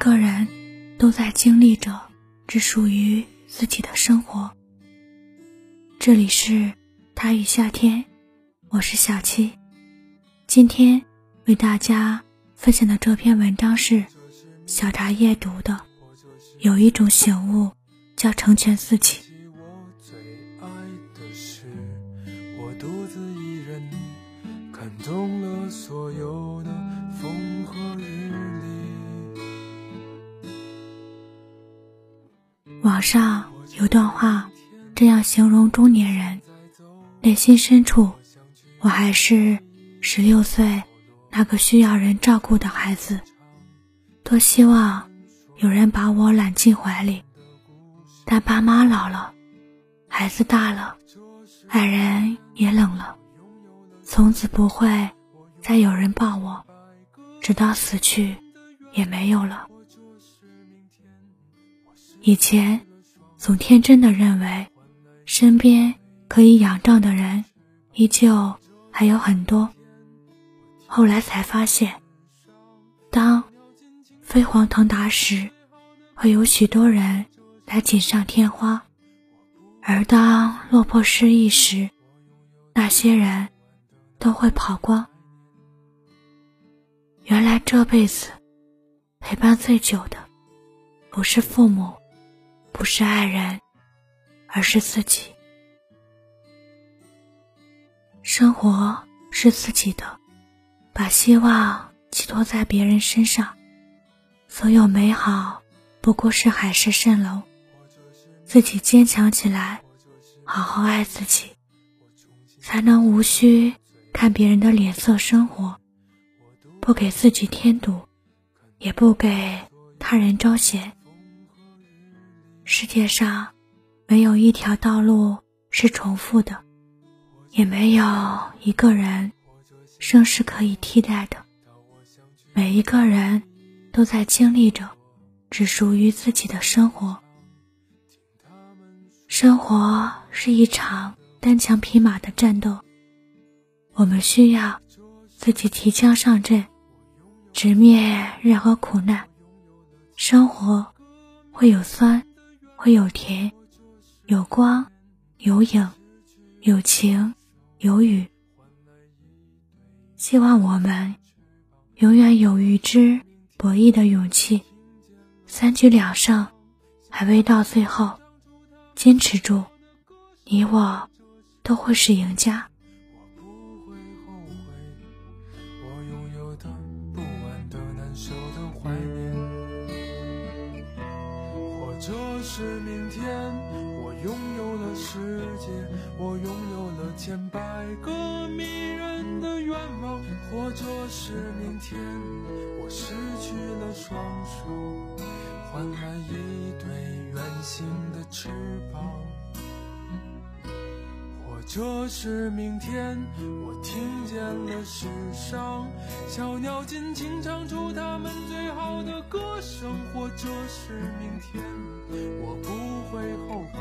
个人都在经历着只属于自己的生活。这里是他与夏天，我是小七。今天为大家分享的这篇文章是小茶夜读的。有一种醒悟，叫成全自己。看懂了所有的风和雨网上有段话这样形容中年人：内心深处，我还是十六岁那个需要人照顾的孩子，多希望有人把我揽进怀里。但爸妈老了，孩子大了，爱人也冷了，从此不会再有人抱我，直到死去也没有了。以前，总天真的认为，身边可以仰仗的人，依旧还有很多。后来才发现，当飞黄腾达时，会有许多人来锦上添花；而当落魄失意时，那些人都会跑光。原来这辈子陪伴最久的，不是父母。不是爱人，而是自己。生活是自己的，把希望寄托在别人身上，所有美好不过是海市蜃楼。自己坚强起来，好好爱自己，才能无需看别人的脸色生活，不给自己添堵，也不给他人招嫌。世界上没有一条道路是重复的，也没有一个人生是可以替代的。每一个人都在经历着只属于自己的生活。生活是一场单枪匹马的战斗，我们需要自己提枪上阵，直面任何苦难。生活会有酸。会有甜，有光，有影，有晴，有雨。希望我们永远有与之博弈的勇气。三局两胜，还未到最后，坚持住，你我都会是赢家。是明天，我拥有了世界，我拥有了千百个迷人的愿望。或者是明天，我失去了双手，换来一对圆形的翅膀。或者是明天，我听见了世上小鸟尽情唱出它们最歌声。或者是明天，我不会后悔，